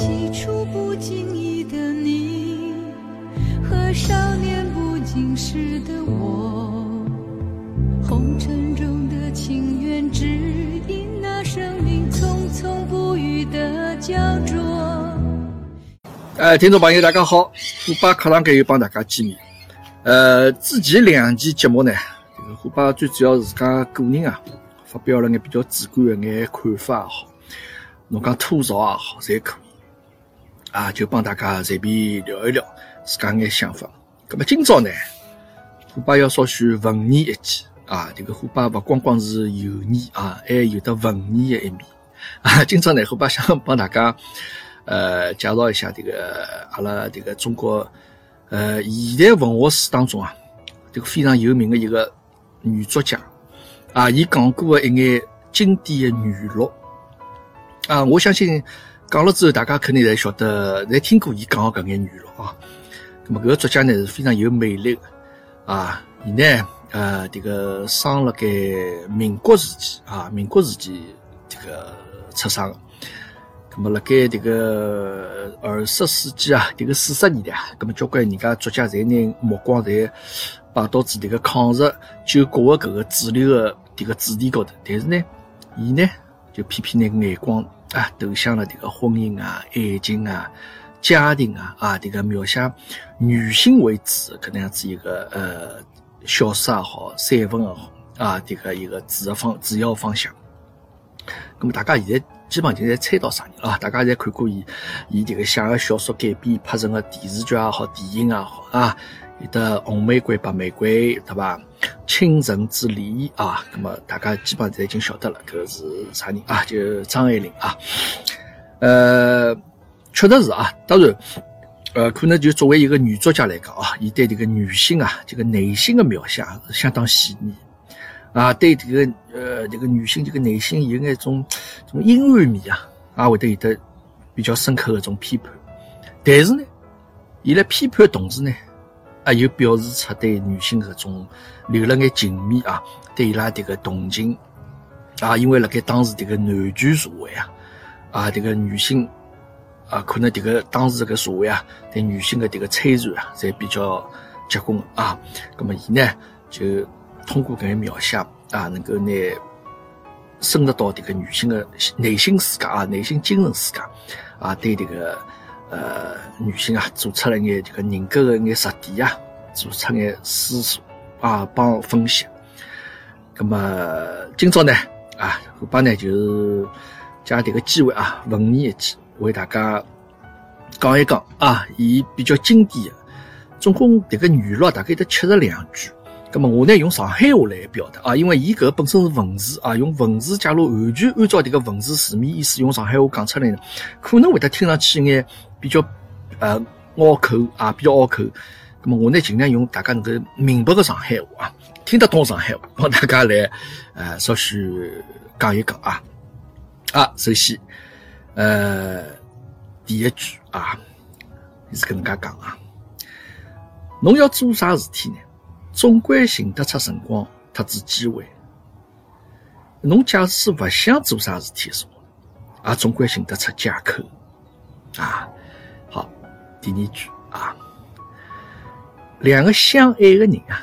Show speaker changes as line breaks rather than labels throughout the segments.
起初不经意的你，和少年不经事的我，红尘中的情缘，只因那生命匆匆不语的焦灼。
呃，听众朋友，大家好，虎爸课堂间又帮大家见面。呃，之前两期节目呢，这个虎爸最主要是自家个人啊，发表了眼比较主观的眼看法也好，侬讲吐槽也好，侪可以。啊，就帮大家随便聊一聊自家眼想法。那么今朝呢，虎爸要稍许文艺一记啊，这个虎爸勿光光是油腻啊，还有得文艺的一面 啊。今朝呢，虎爸想帮大家。呃，介绍一下这个阿拉这个中国呃现代文学史当中啊，这个非常有名的一个女作家啊，伊讲过的一眼经典的语录啊，我相信讲了之后，大家肯定侪晓得，侪听过伊讲个搿眼语录啊。那么搿个作家呢是非常有魅力的啊，伊呢呃这个生辣盖民国时期啊，民国时期这个出生的。那么，辣盖这个二十世纪啊，这个四十年代啊，那么交关人家作家侪拿目光侪摆到子这个抗日救国的搿个主流的这个主题高头，但是呢，伊呢就偏偏拿眼光啊投向了这个婚姻啊、爱情啊、家庭啊啊，这个描写女性为主搿能样子一个呃小说也好、散文也好啊，这个一个主要方主要方向。那么大家现在。基本上就侪猜到啥人啊？大家侪看过伊，伊这个写个小说改编拍成个电视剧也好，电影也好啊，有的红玫瑰、白玫瑰，对吧？倾城之恋啊，那么大家基本上侪已经晓得了，搿是啥人啊？就张爱玲啊。呃，确实是啊。当然，呃，可能就作为一个女作家来讲啊，伊对这个女性啊，这个内心的描写是相当细腻。啊，对这个呃，这个女性这个内心有那种种阴暗面啊，啊，会得有的比较深刻的种批判。但是呢，伊在批判的同时呢，啊，又表示出对女性搿种留了眼情面啊，对伊拉这个同情啊，因为辣盖当时这个男权社会啊，啊，这个女性啊，可能这个当时这个社会啊，对女性的这个摧残啊，侪比较结棍啊。那么伊呢，就。通过搿个描写啊，能够拿深入到这个女性的内心世界啊，内心精神世界啊，对这个呃女性啊，做出了眼这个人格的一眼实点啊，做出眼思索啊，帮分析。那么今朝呢啊，虎爸呢就是借这个机会啊，文艺一记，为大家讲一讲啊，伊比较经典的，总共这个语录大概得七十两句。咁么我呢用上海话来表达啊，因为伊搿本身是文字啊，用文字假如完全按照迭个文字字面意思用上海话讲出来呢，可能会得听上去眼比较呃拗口啊，比较拗口。咁么我呢尽量用大家能够明白个上海话啊，听得懂上海话，帮大家来呃稍许讲一讲啊。啊，首先呃第一句啊是搿能介讲啊，侬要做啥事体呢？总归寻得出辰光，特子机会。侬假使勿想做啥事体，说，也总归寻得出借口。啊，好，第二句啊，两个相爱的人啊，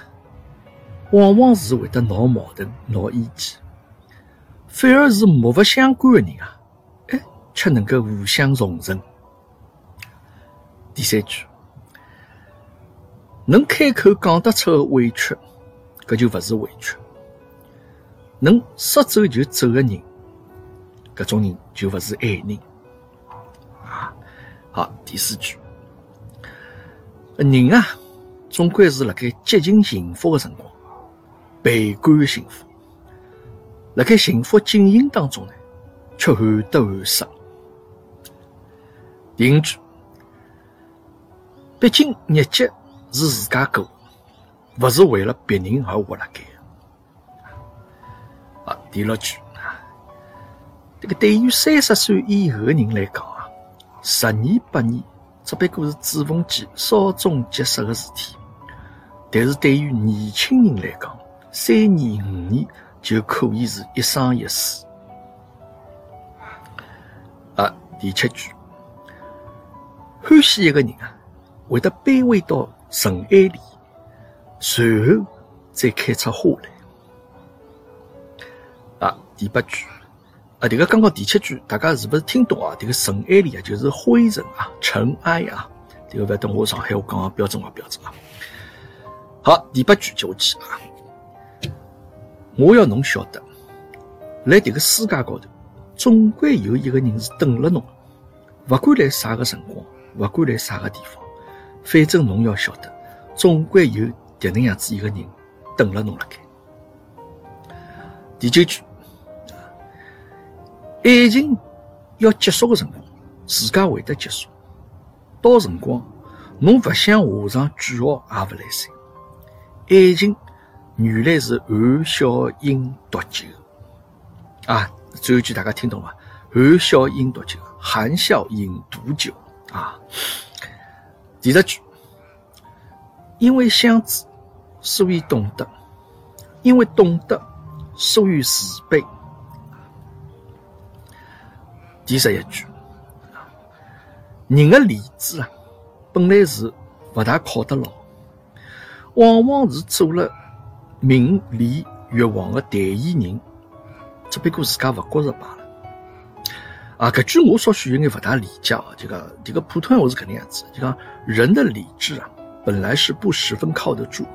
往往是会得闹矛盾、闹意见，反而是莫不相干的人啊，哎，却能够互相容忍。第三句。能开口讲得出的委屈，搿就勿是委屈；能说走就走的人，搿种人就勿是爱人。啊，好，第四句，人啊，总归是辣盖接近幸福的辰光，倍感幸福；辣盖幸福进行当中呢，却患得患失。第五句，毕竟日节。是自家过，勿是为了别人而活辣盖。啊，第六句啊，这个对于三十岁以后的人来讲啊，十年八年只不过是指缝间稍纵即逝的事体；但是对于年轻人来讲，三年五年就可以是一生一世。啊，第七句，欢喜一个人啊，会得卑微到尘埃里，随后再开出花来。啊，第八句啊，这个刚刚第七句，大家是不是听懂啊？这个尘埃里啊，就是灰尘啊，尘埃啊。这个不要等我上海话讲个标准化标准啊。好，第八句接下去啊。我要侬晓得，来这个世界高头，总归有一个人是等了侬，不管来啥个辰光，不管来啥个地方，反正侬要晓得，总归有迭能样子一个人等了侬了该。第九句，爱情要结束的辰光，自家会得结束。到辰光，侬不想画上句号也不来塞。爱情。原来是含笑饮毒酒啊！最后一句大家听懂吗？含笑饮毒酒，含笑饮毒酒啊！第十句，因为相知，所以懂得；因为懂得，所以慈悲。第十一句，人的理智啊，本来是不大靠得牢，往往是做了。名利欲望的代言人，只不过自家勿觉着罢了。啊，搿句我稍许有眼勿大理解啊。就讲这个普通话是搿能样子，就讲人的理智啊，本来是不十分靠得住，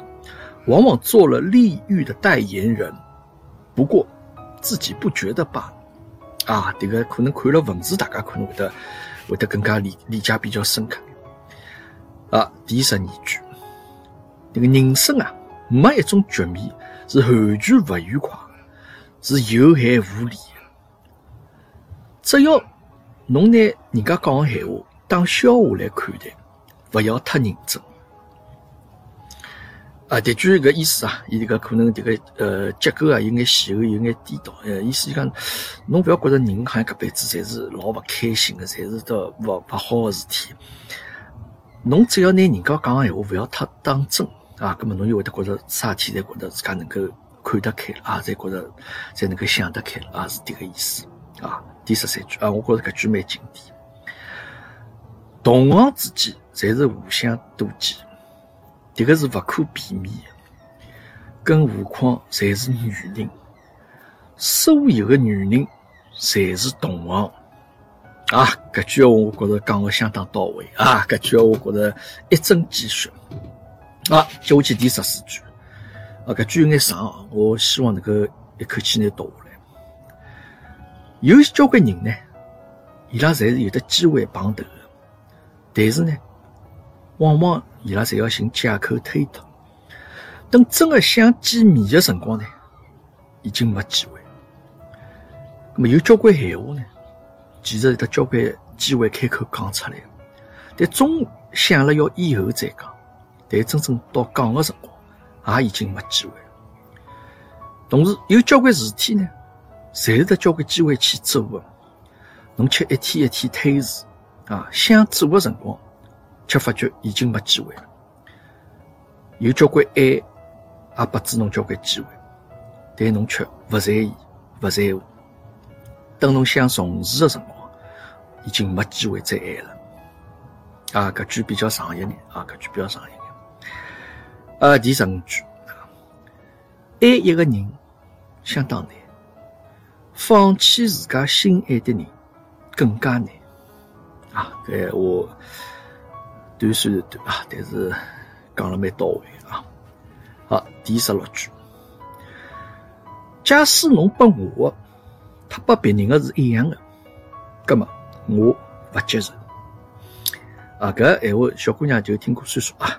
往往做了利欲的代言人，不过自己不觉得罢了。啊，这个可能看了文字，大家可能会得会得更加理理解比较深刻。啊，第十二句，这个人生啊。没一种局面是完全不愉快，是有害无利的。只要侬拿人家讲的闲话当笑话来看待，不要太认真。啊，这句个意思啊，伊这个可能这个呃结构啊有眼前后有眼颠倒。呃，意思就讲，侬不要觉着人好像搿辈子侪是老勿开心的，侪是都勿勿好的事体。侬只要拿人家讲的闲话不要太当真。啊，咁么侬就会得觉着啥事体侪觉得自家能够看得开啊，侪觉着侪能够想得开啊，是迭个意思啊。第十三句啊，我觉着搿句蛮经典。同行之间侪是互相妒忌，迭个是勿可避免的。更何况侪是女人，所有的女人侪是同行啊。搿句话我觉着讲的相当到位啊，搿句话我觉着一针见血。啊，接下去第十四句，啊，搿句有眼长，我希望能够一口气拿读完。有交关人呢，伊拉侪是有的机会碰头的，但是呢，往往伊拉侪要寻借口推脱。等真的想见面的辰光呢，已经没机会。那么有交关闲话呢，其实有得交关机会开口讲出来，但总想了要以后再讲。但真正到讲的辰光，也已经没机会了。同时，有交关事体呢，侪是得交关机会去做的。侬却一天一天推迟，啊，想做的辰光，却发觉已经没机会了。有交关爱，也拨止侬交关机会，但侬却勿在意，勿在乎。等侬想重视的辰光，已经没机会再爱了。啊，搿句比较长一点，啊，搿句比较长一点。啊，第十五句，爱一个人相当难，放弃自家心爱的人更加难。啊，搿话短虽然短啊，但是讲了蛮到位啊。好，第十六句，假使侬拨我的，他拨别人的是一样的，葛么我不接受。啊，搿闲话小姑娘就听过算数啊。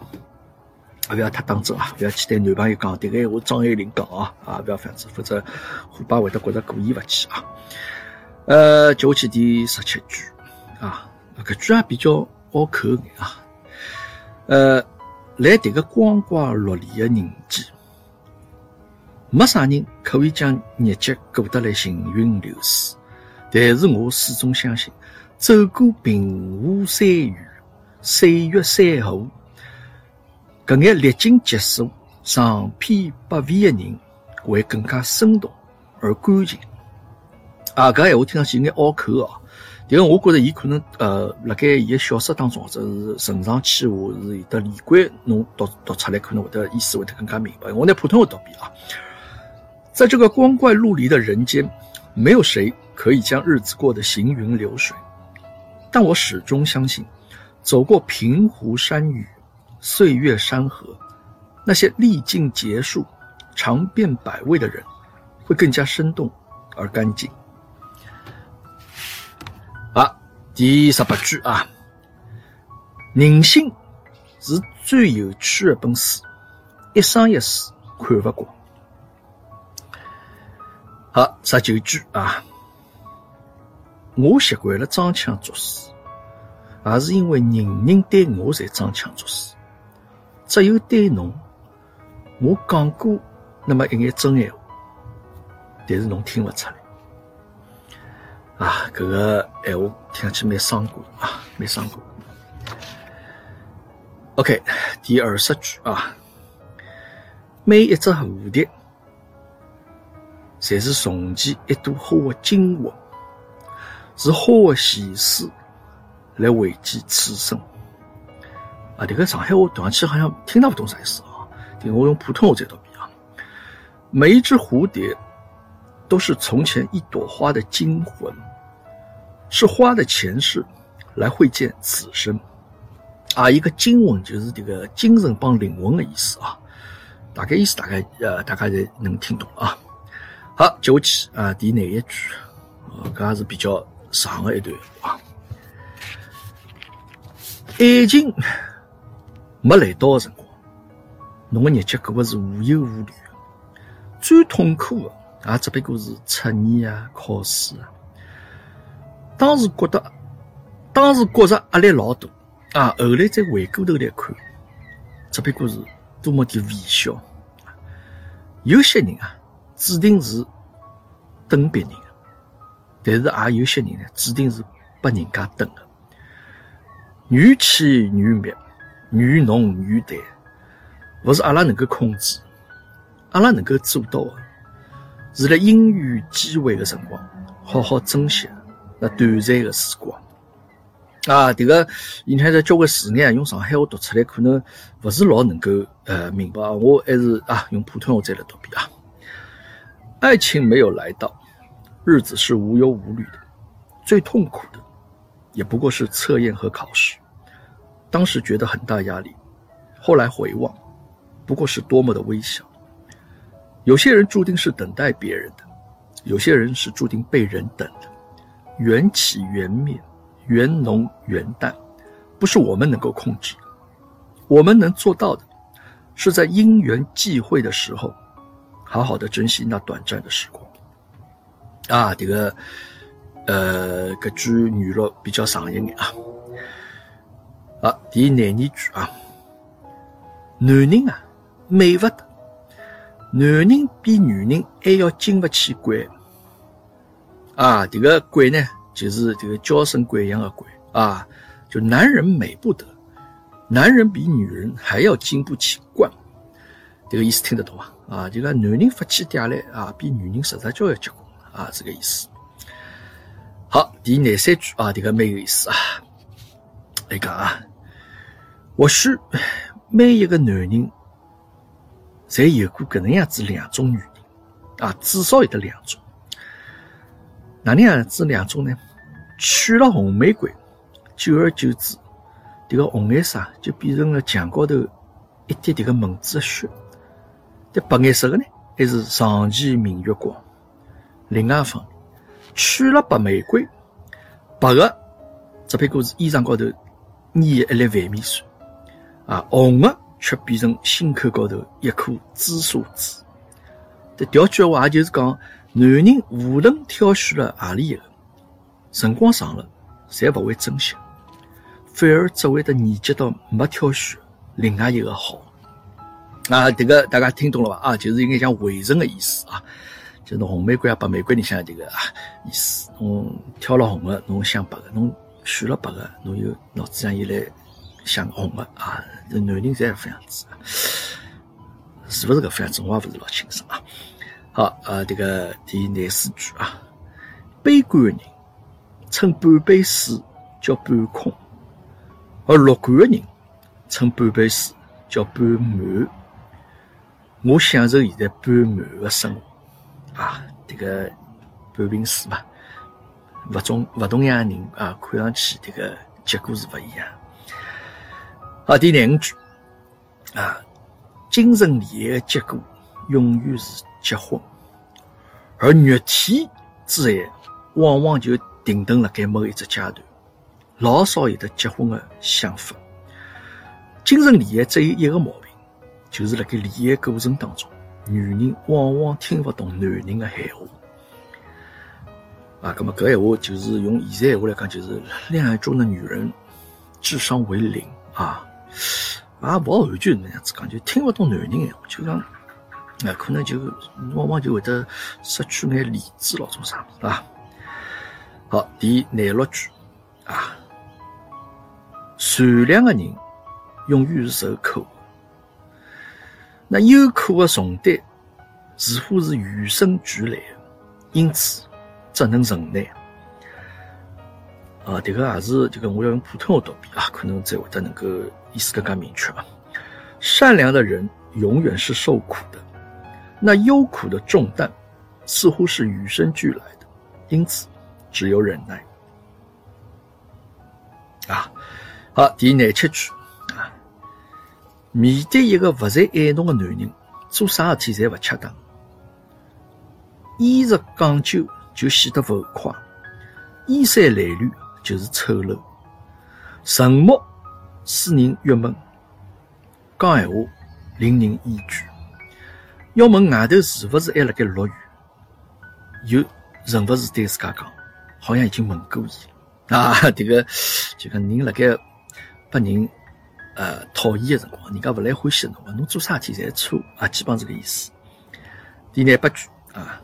不要太当真啊！不要去对男朋友讲，迭个闲话张爱玲讲啊啊！不要这样子，否则虎爸会得觉得过意勿去啊。呃，接下去第十七句啊，搿句也比较拗口眼啊。呃，来迭个光怪陆离的人间，没啥人可以将日节过得来行云流水。但是我始终相信，走过平湖山雨，岁月山河。搿眼历经劫数、长篇百味的人，会更加生动而感情。啊，搿闲话听上去有眼拗口哦，迭个我觉着伊可能呃，辣盖伊个小说当中或者是承上启下是有的连贯，侬读读出来可能会得意思会得更加明白。我拿普通话读遍啊，在这个光怪陆离的人间，没有谁可以将日子过得行云流水，但我始终相信，走过平湖山雨、岁月山河，那些历尽劫数、尝遍百味的人，会更加生动而干净。啊，第十八句啊，人性是最有趣的本事，一生一世看不光。好，十九句啊，我习惯了装腔作势，也是因为人人对我才装腔作势，只有对侬，我讲过那么一眼真闲话，但是侬听不出来。啊，搿个闲话听上去蛮伤感啊，蛮伤感。OK，第二十句啊，每一只蝴蝶，侪是从前一朵花的精华，是花的前世来回忆此生。啊，这个上海话读上去好像听不懂啥意思啊，听我用普通话再读一遍啊。每一只蝴蝶都是从前一朵花的精魂。是花的前世来会见此生啊！一个精魂就是这个精神帮灵魂的意思啊。大概意思大概呃，大家侪能听懂啊。好，接下去啊，第廿一句啊，搿也是比较长的一段话。爱情没来到的辰光，侬的日脚过的是无忧无虑的，最痛苦的也只不过是测验啊、考试啊。当时觉得，当时觉着压力老大啊！后来再回过头来看，只不过是多么的微小。有些人啊，注定是等别人的，但是也有些人呢，注定是被人家等的。缘起缘灭，愿浓愿淡，不是阿拉能够控制，阿拉能够做到的，是在因缘机会的辰光，好好珍惜。那短暂的时光啊，这个你看这交关字眼用上海话读出来，可能不是老能够呃明白。我还是啊用普通话再来读一遍啊。爱情没有来到，日子是无忧无虑的，最痛苦的也不过是测验和考试。当时觉得很大压力，后来回望，不过是多么的微小。有些人注定是等待别人的，有些人是注定被人等的。缘起缘灭，缘浓缘淡，不是我们能够控制。我们能做到的，是在因缘际会的时候，好好的珍惜那短暂的时光。啊，这个，呃，搿句语录比较长一点啊。啊，第廿二句啊，男人啊，美不得，男人比女人还要经不起鬼。啊，这个鬼呢，就是这个娇生惯养的鬼啊，就男人美不得，男人比女人还要经不起惯，这个意思听得懂吗？啊，这个男人发起嗲来啊，比女人实在叫要结棍啊，这个意思。好，第廿三句啊，这个蛮有意思啊，来讲啊，或许每一个男人，侪有过搿能样子两种女人啊，至少有得两种。哪能样子两种呢？娶了红玫瑰，久而久之，这个红颜色就变成了墙高头一滴滴个蚊子的血。这白颜色的呢，还是长期明月光。另外一方面，娶了白玫瑰，白的只不过是衣裳高头粘一粒饭米水，啊，红的却变成心口高头一颗紫砂痣。这调句话也就是讲。男人无论挑选了何里一个，辰光长了，侪不会珍惜，反而只会得念及到没挑选另外一个好。啊，这个大家听懂了吧？啊，就是应该讲围城的意思啊，就是红玫瑰啊、白玫瑰，你想这个啊意思。侬挑了红的，侬想白的；侬选了白的，侬又脑子上又来想红的啊。这男人侪是这样子，是不是个这样子？我也不是老清楚啊。好，呃，这个第廿四句啊，悲观的人称半杯水叫半空，而乐观的人称半杯水叫半满。我享受现在半满的生活啊，这个半瓶水嘛，勿同勿同样人啊，看上去这个结果是勿一样。好，第廿五句啊，精神恋爱的结果永远是结婚，而肉体之爱往往就。停顿了。该某一只阶段，老少有的结婚的想法。精神恋爱只有一个毛病，就是辣盖恋爱过程当中，女人往往听不懂男人的闲话。啊，那么搿闲话就是用现在闲话来讲，就是恋爱中的女人智商为零啊，也，勿完全那样子讲，就听不懂男人闲话，就讲啊，可能就往往就会得失去眼理智咯，种啥物事啊？好，第廿六句啊，善良的人永远是受苦。那有苦的重担似乎是与生俱来的，因此只能忍耐。啊，这个也是这个我要用普通话读笔啊，可能才会得能够意思更加明确啊。善良的人永远是受苦的，那忧苦的重担似乎是与生俱来的，因此。只有忍耐啊！好，第廿七句啊，面对一个不再爱侬的男人，做啥事体侪勿恰当。衣着讲究就显得浮夸，衣衫褴褛就是丑陋。沉默使人郁闷，讲闲话令人厌倦。要问外头是勿是还辣盖落雨，又认勿是对自家讲。好像已经问过伊 啊，这个就讲人辣盖拨人呃讨厌的辰光，人家勿来欢喜侬，侬做啥事体侪错啊，基本上这个意思。第廿八句啊，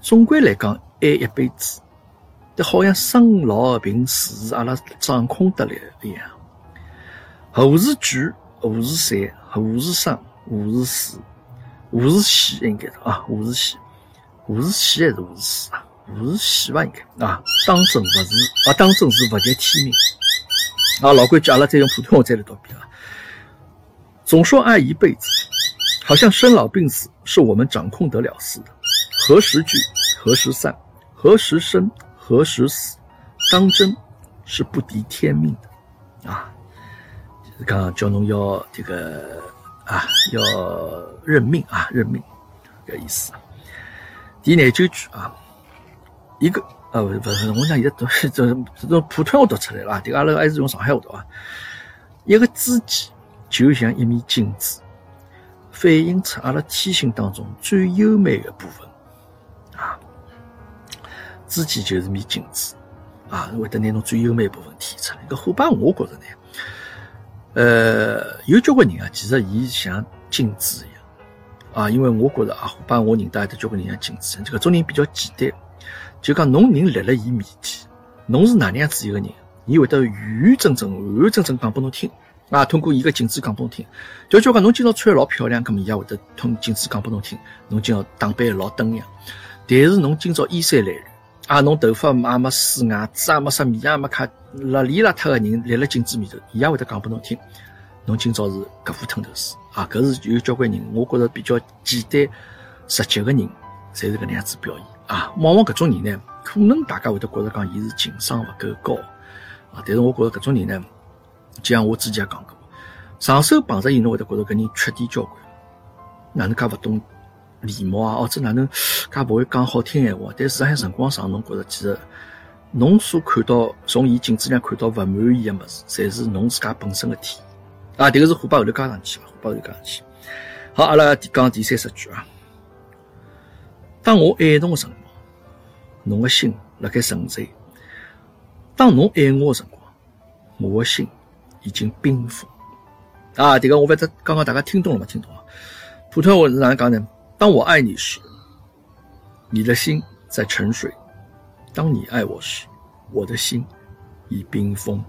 总归来讲爱一辈子，但好像生老病死是阿拉掌控得来一样。何是聚，何是散，何是生，何是死，何是喜，应该是啊，何是喜，何是喜还是何是死啊？不是喜吧？应该啊，当真不是啊，当真是不及天命啊！老规矩，阿拉再用普通话再来读一遍啊。总说爱一辈子，好像生老病死是我们掌控得了似的。何时聚，何时散，何时生，何时死，当真是不敌天命的啊！就是讲叫侬要这个啊，要认命啊，认命，这个意思。第廿九句啊。一个啊不不是，我想现在读这这种普通话读出来了啊，这个阿拉还是用上海话读啊。一个知己就像一面镜子，反映出阿拉天性当中最优美的部分。知己就是面镜子啊，会得拿侬最优美部分提出来。搿伙伴，我觉着呢，呃，有交关人啊，其实伊像镜子一样啊，因为我觉着啊，伙伴我认得还得交关人像镜子，这个种人比较简单。就讲侬人立辣伊面前，侬是哪能样子一个人，伊会得完完整整、完完整整讲拨侬听啊。通过伊个镜子讲拨侬听，就就讲侬今朝穿得老漂亮，搿么伊也会得通镜子讲拨侬听，侬今朝打扮老登样。但是侬今朝衣衫褴褛啊，侬头发也没梳，牙齿也没刷，面也没卡，邋里邋遢个人立辣镜子面头，伊也会得讲拨侬听。侬今朝是搿副吞头事啊，搿是有交关人，我觉着比较简单直接个人，侪是搿能样子表现。啊，往往搿种人呢，可能大家会得觉着讲伊是情商勿够高啊，但是我觉着搿种人呢，就像我之前也讲过，上手碰着伊，侬会得觉着搿人缺点交关，哪能介勿懂礼貌啊，或者哪能介勿会讲好听闲话，但实际上辰光长，侬觉着其实侬所看到从伊镜子里看到勿满意的物事，侪是侬自家本身的体啊，迭个是虎爸后头加上去，虎爸后头加上去。好，阿拉讲第三十句啊。当我爱侬的辰光，侬的心辣盖沉醉；当侬爱我的辰光，我的心已经冰封。啊，这个我不知刚刚大家听懂了没？听懂了。普通话是哪样讲呢？当我爱你时，你的心在沉睡；当你爱我时，我的心已冰封。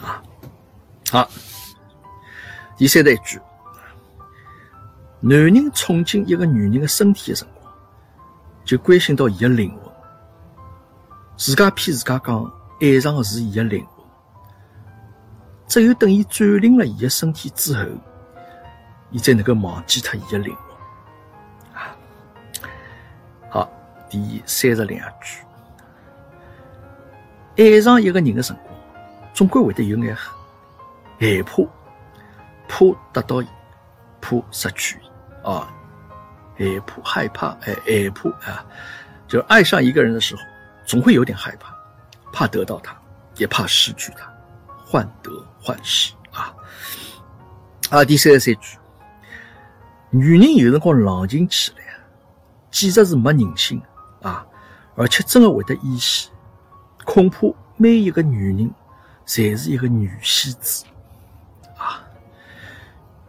啊，好。第三一句：男人冲进一个女人的身体的辰光。就关心到伊的灵魂，自家骗自家讲爱上的是伊的灵魂，只有等伊占领了伊的身体之后，伊才能够忘记脱伊的灵魂。第三十两句，爱上一个人的辰光，总归会得有眼害怕，怕得到伊，怕失去伊，啊，害怕，害怕，哎，害怕啊，就爱上一个人的时候，总会有点害怕，怕得到他，也怕失去他，患得患失啊。啊，第三十三句，女人有辰光冷静起来，简直是没人性啊，而且真的会得演戏，恐怕每一个女人侪是一个女戏子啊。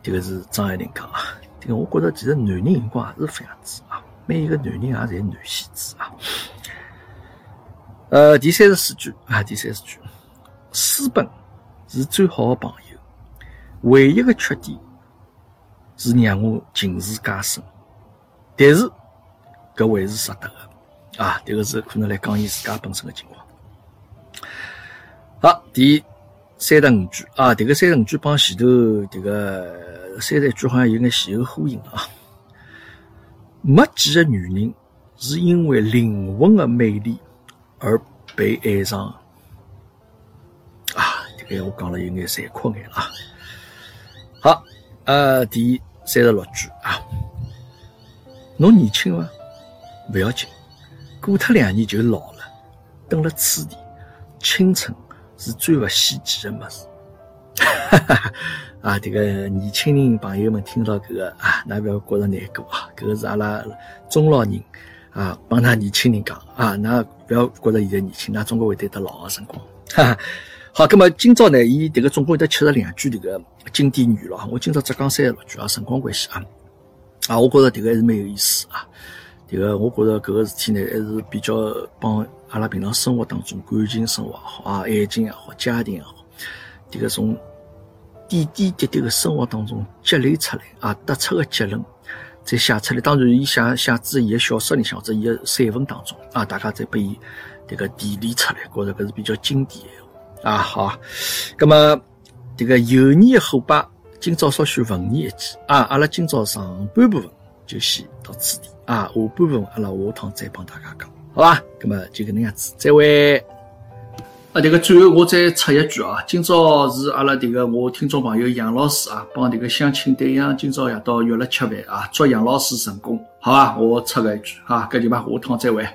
这个是张爱玲讲啊，这个我觉得其实男人有光也是这样子啊，每一个男人也侪男戏子啊。呃，第三十四句啊，第三十句，书本是最好的朋友，唯一的缺点是让我近视加深，但是搿会是值得的啊，这个是可能来讲伊自家本身的情况。好，第三十五句啊，这个三十五句帮前头这个。三十句好像有眼前后呼应啊！没几个女人是因为灵魂的美丽而被爱上啊！这个我讲了有眼残酷眼啊！好，呃，第三十六句啊，侬年轻吗？不要紧，过脱两年就老了。等了此地，青春是最不稀奇的么子。哈哈哈。啊，这个年轻人朋友们听到这个啊，那不要觉着难过啊，这个是阿拉中老人啊，帮他年轻人讲啊，那不要觉着现在年轻，那总归会得到老的辰光。哈哈，好，那么今朝呢，伊这个总共有得七十两句这个经典语了，我今朝只讲三十六句啊，辰光关系啊，啊，我觉着这个还是蛮有意思啊，这个我觉着搿个事体呢，还是比较帮阿拉平常生活当中感情生活也好啊，爱情也好，家庭也好，这个从。点点滴滴的生活当中积累出来啊，得出个结论，再写出来。当然，伊写写至伊个小说里向或者伊个散文当中啊，大家再拨伊这个提炼出来，觉着搿是比较经典的啊。好，葛么这个油腻的后巴，今朝稍许文艺一记啊。阿拉今朝上半部分就先到此地啊，下半部分阿拉下趟再帮大家讲，好吧？那么就搿能样子，再会。啊，迭个最后我再插一句啊，今朝是阿拉迭个我听众朋友杨老师啊，帮迭个相亲对象今朝夜到约了吃饭啊，祝杨老师成功，好吧？我插个一句啊，搿就嘛，下趟再会。